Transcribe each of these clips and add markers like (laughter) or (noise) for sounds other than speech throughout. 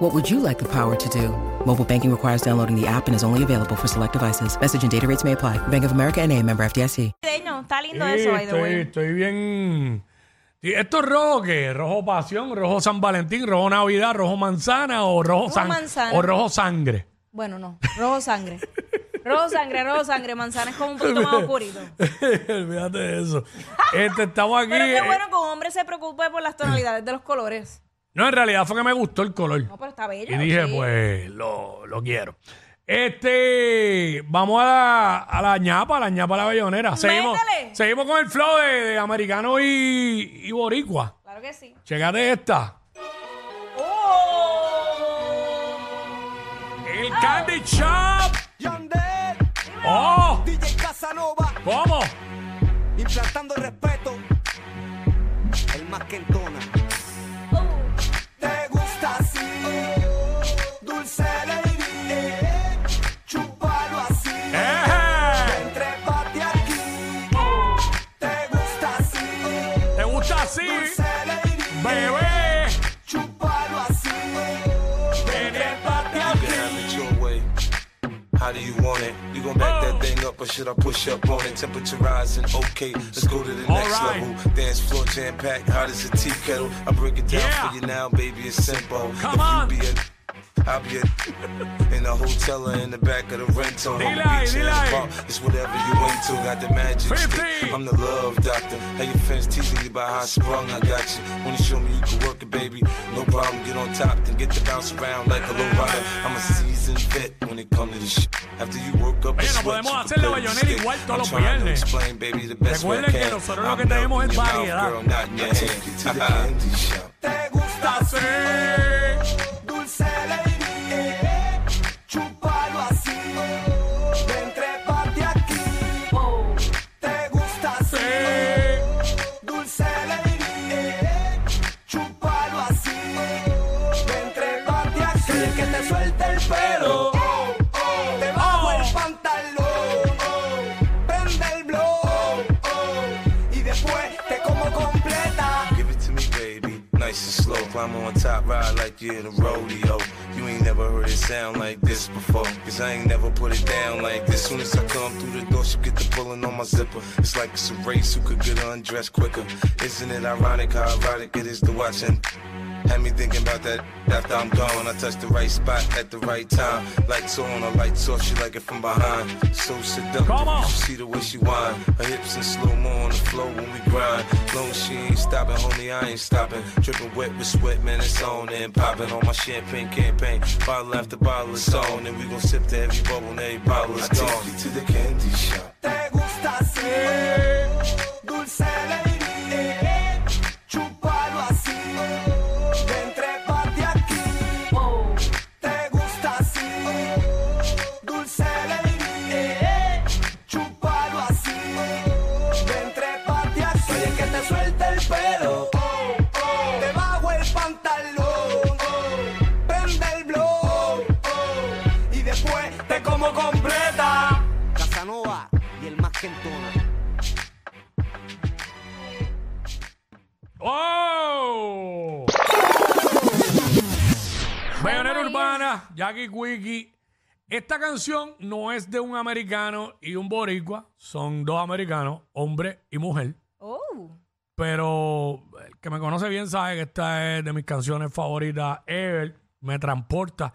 What would you like the power to do? Mobile banking requires downloading the app and is only available for select devices. Message and data rates may apply. Bank of America and a member FDIC. Navideño, Está lindo Sí, eso, by the estoy, way. estoy bien. Sí, ¿Esto es rojo qué? ¿Rojo pasión? ¿Rojo San Valentín? ¿Rojo Navidad? ¿Rojo manzana? ¿O rojo, Rojo sang- manzana. ¿O rojo sangre? Bueno, no. Rojo sangre. Rojo sangre, rojo sangre. Manzana es como un poquito más oscurito. (laughs) Olvídate de eso. Este, estamos aquí. Pero qué eh, bueno que un hombre se preocupe por las tonalidades de los colores. No, en realidad fue que me gustó el color. No, pero está bello. Y dije, sí. pues, lo, lo quiero. Este, vamos a la, a la ñapa, a la ñapa a la bellonera. Seguimos, seguimos con el flow de, de americano y, y boricua. Claro que sí. Checate esta. ¡Oh! El Candy Shop. Yandel, ¡Oh! DJ Casanova, ¿Cómo? implantando el respeto. El más que entona. How do you want it? You gon' back that thing up or should I push up on it? Temperature rising, okay. Let's go to the next level. Dance floor jam packed, hot as a tea kettle. I break it down for you now, baby. It's simple. Come on. you I'll be a in the hotel or in the back of the rental. On the Dile ahí, beach in dile the ahí. park. It's whatever you into. Got the magic. stick. 50. I'm the love doctor. How your fans teasing you about how I sprung. I got you. Wanna show me you can work it, baby? No problem. Get on top, then get to bounce around like a low rider. I'm a seasoned vet when it comes to this shit. After you work up Oye, no podemos you hacer la vellonera igual todos I'm los trying to viernes. explain, baby, the best way I Recuerden que nosotros lo que tenemos es variedad. girl, not (laughs) in in a rodeo. You ain't never heard it sound like this before. Cause I ain't never put it down like this. Soon as I come through the door, she get the pulling on my zipper. It's like it's a race who could get undressed quicker. Isn't it ironic how erotic it is to watch and had me thinking about that after I'm gone. I touch the right spot at the right time. Lights on, a lights off, she like it from behind. So seductive. Come on. You see the way she whine. Her hips in slow mo on the floor when we grind. Long she ain't stopping, homie, I ain't stopping. Dripping wet with sweat, man, it's on and popping on my champagne campaign. Bottle after bottle is on, and we gon' sip to every bubble and every bottle is I gone. take you to the candy shop. ¿Te gusta así? Esta canción no es de un americano y un boricua, son dos americanos, hombre y mujer. Oh. Pero el que me conoce bien sabe que esta es de mis canciones favoritas ever. Me transporta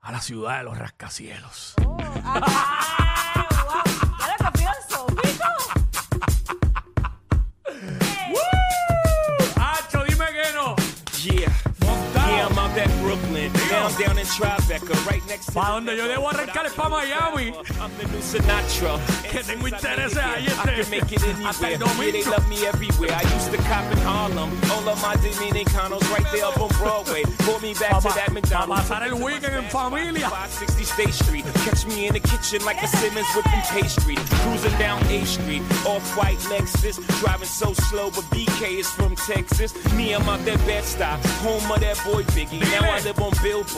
a la ciudad de los rascacielos. Ah, (laughs) I'm down in Tribeca, right next to. Donde yo debo arrancar es pa' Miami. I'm the new Sinatra. Que tengo intereses ahí este can make it Hasta el Yeah, they domingo. love me everywhere. I used to cop in Harlem. All of my Dominicanos right there up on Broadway. Pull me back to that McDonald's. pasar el weekend en familia. 560 State Street. Catch me in the kitchen like a Simmons whipping pastry. Cruising down A Street. Off-white Lexus. Driving so slow, but BK is from Texas. Me, I'm out that Bed-Stuy. Home of that boy Biggie. Now I live on Billboard.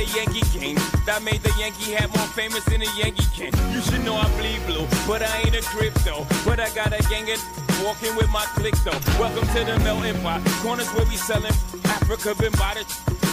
A Yankee game. That made the Yankee hat more famous than a Yankee can. You should know I bleed blue, but I ain't a crypto. But I got a gang of walking with my click though. Welcome to the melting pot. Corners where we selling Africa been by the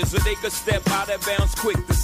blinders, or they could step out of bounds quick.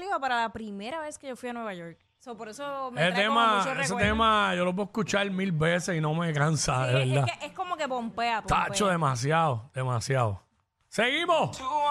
Salió para la primera vez que yo fui a Nueva York. So, por eso me Ese trae como tema, ese tema yo lo puedo escuchar mil veces y no me cansa, de Es- verdad. Es, que es como que pompea, pompea. Tacho, demasiado, demasiado. Seguimos. Llevo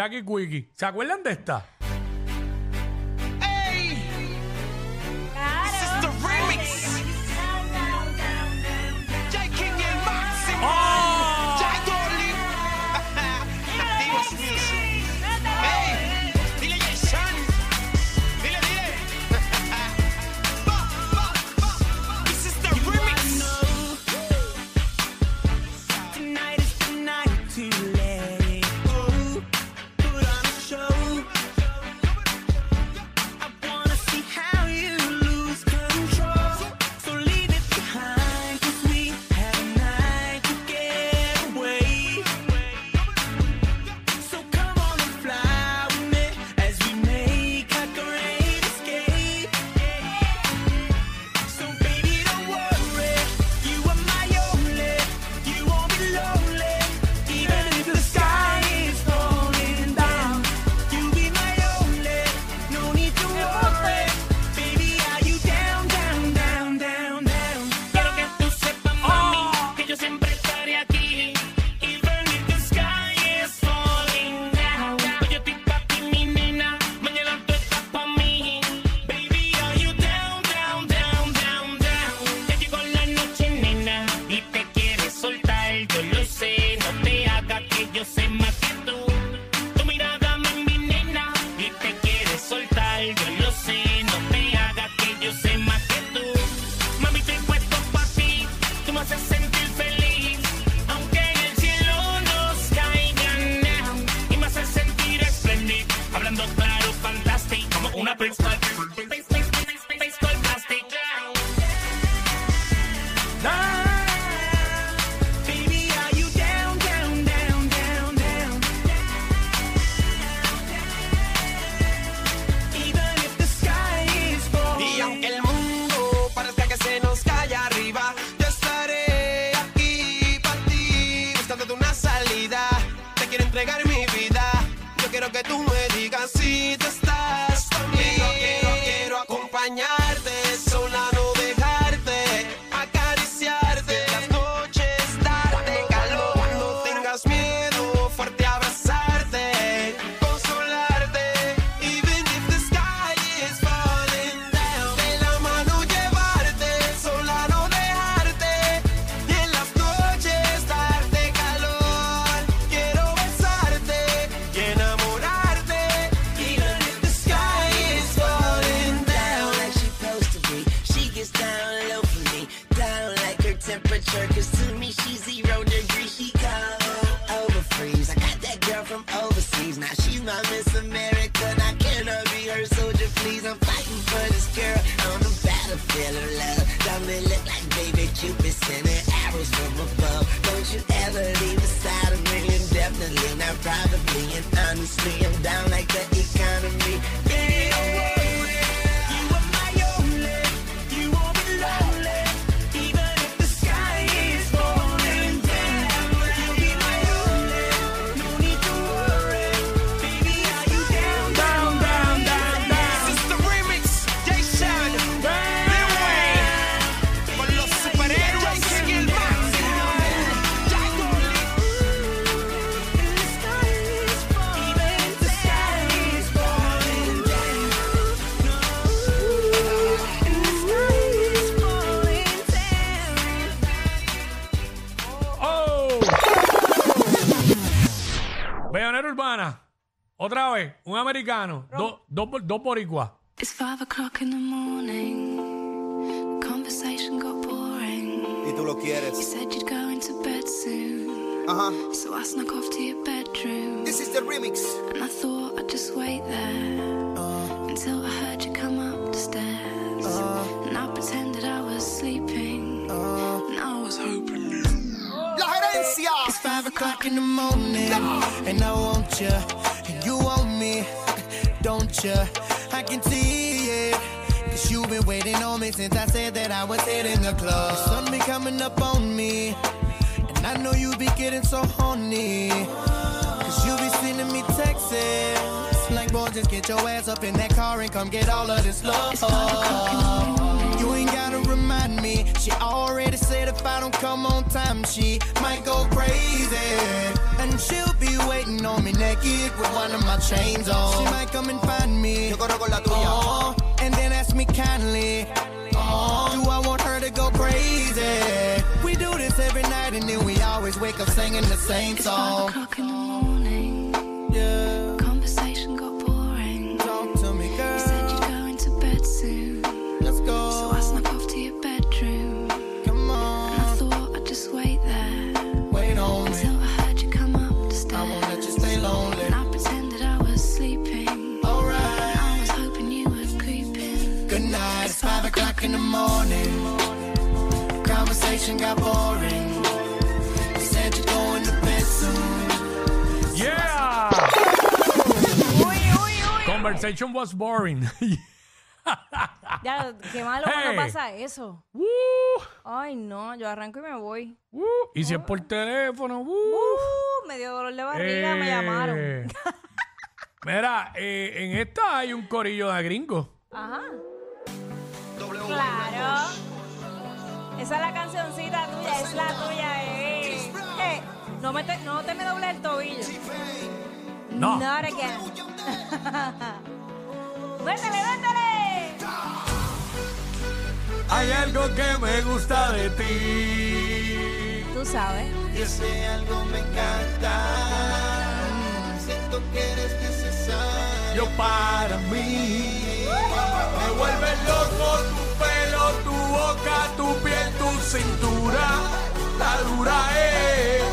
Jackie Quickie. ¿Se acuerdan de esta? un americano, dos dos dos boricuas. It's five o'clock in the morning. Conversation got boring. Y tú lo You said you'd go into bed soon. Ajá. So I snuck off to your bedroom. This is the remix. And I thought I'd just wait there. Uh. Until I heard you come up the stairs. Uh. And I pretended I was sleeping. Uh. And I was hoping you. La gerencia. It's five o'clock in the morning, and I want you me, (laughs) don't you? I can see it. Cause you've been waiting on me since I said that I was hitting the club. The sun be coming up on me. And I know you be getting so horny. Cause you be sending me texts. Like, boy, just get your ass up in that car and come get all of this love. It's me. She already said if I don't come on time, she might go crazy. And she'll be waiting on me naked with one of my chains on. She might come and find me. Oh, and then ask me kindly. Oh, do I want her to go crazy? We do this every night and then we always wake up singing the same song. In the morning. Conversation got boring. You said you're going to bed soon. Yeah. Conversation was boring. (laughs) Ya, qué malo Hey. cuando pasa eso. Woo, Ay, no, yo arranco y me voy. woo. Y si es por teléfono, woo. Uh, me dio dolor de barriga, me Eh, llamaron. (laughs) Mira, eh, en esta hay un corillo de gringos. Ajá. Claro. Esa es la cancioncita tuya, es la tuya, eh. Eh, no, me te, no te me dobles el tobillo. No. Not again. ¡Véndele, véndele! Hay algo que me gusta de ti. Tú sabes. Y ese algo me encanta. Siento que eres necesario. Yo para mí. Me vuelve loco tu boca, tu piel, tu cintura. La dura es.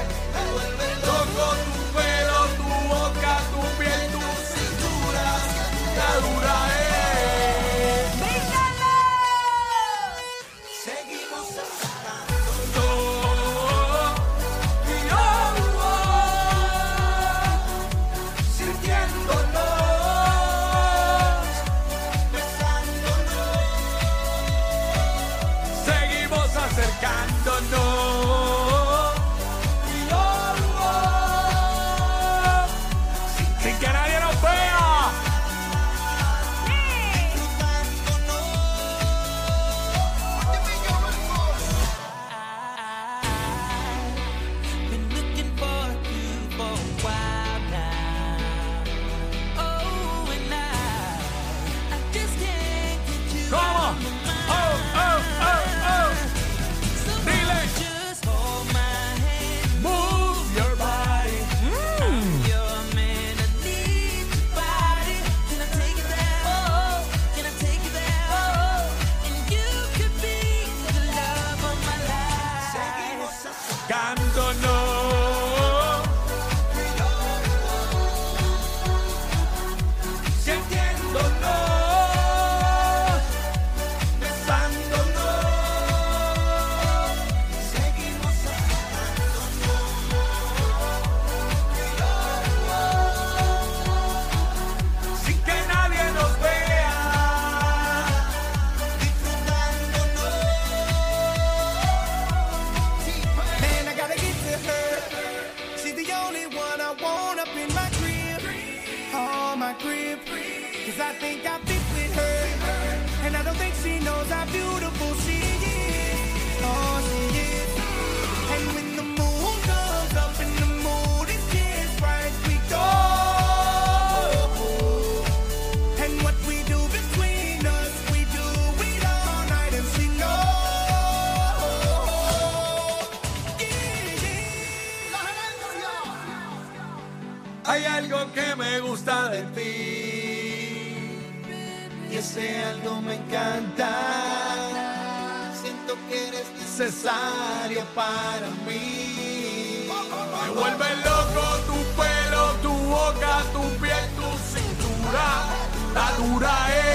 Want up in my crib. Oh, my crib. Cause I think I fit with her. And I don't think she knows how beautiful she que me gusta de ti. Y ese algo me encanta. Siento que eres necesario para mí. Me vuelve loco tu pelo, tu boca, tu piel, tu cintura. La dura es.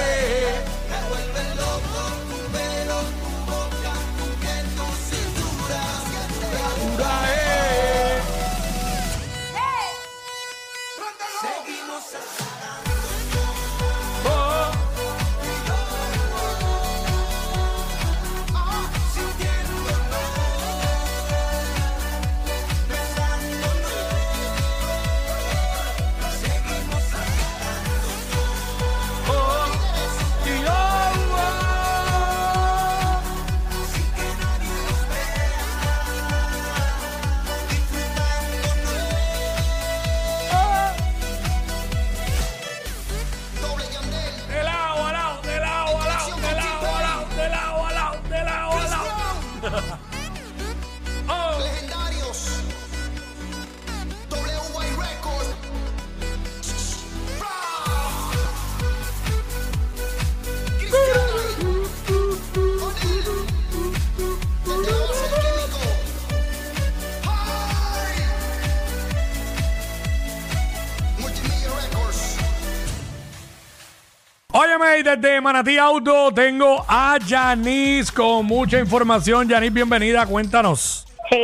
Desde Manatí Auto tengo a Yanis con mucha información. Yanis, bienvenida, cuéntanos.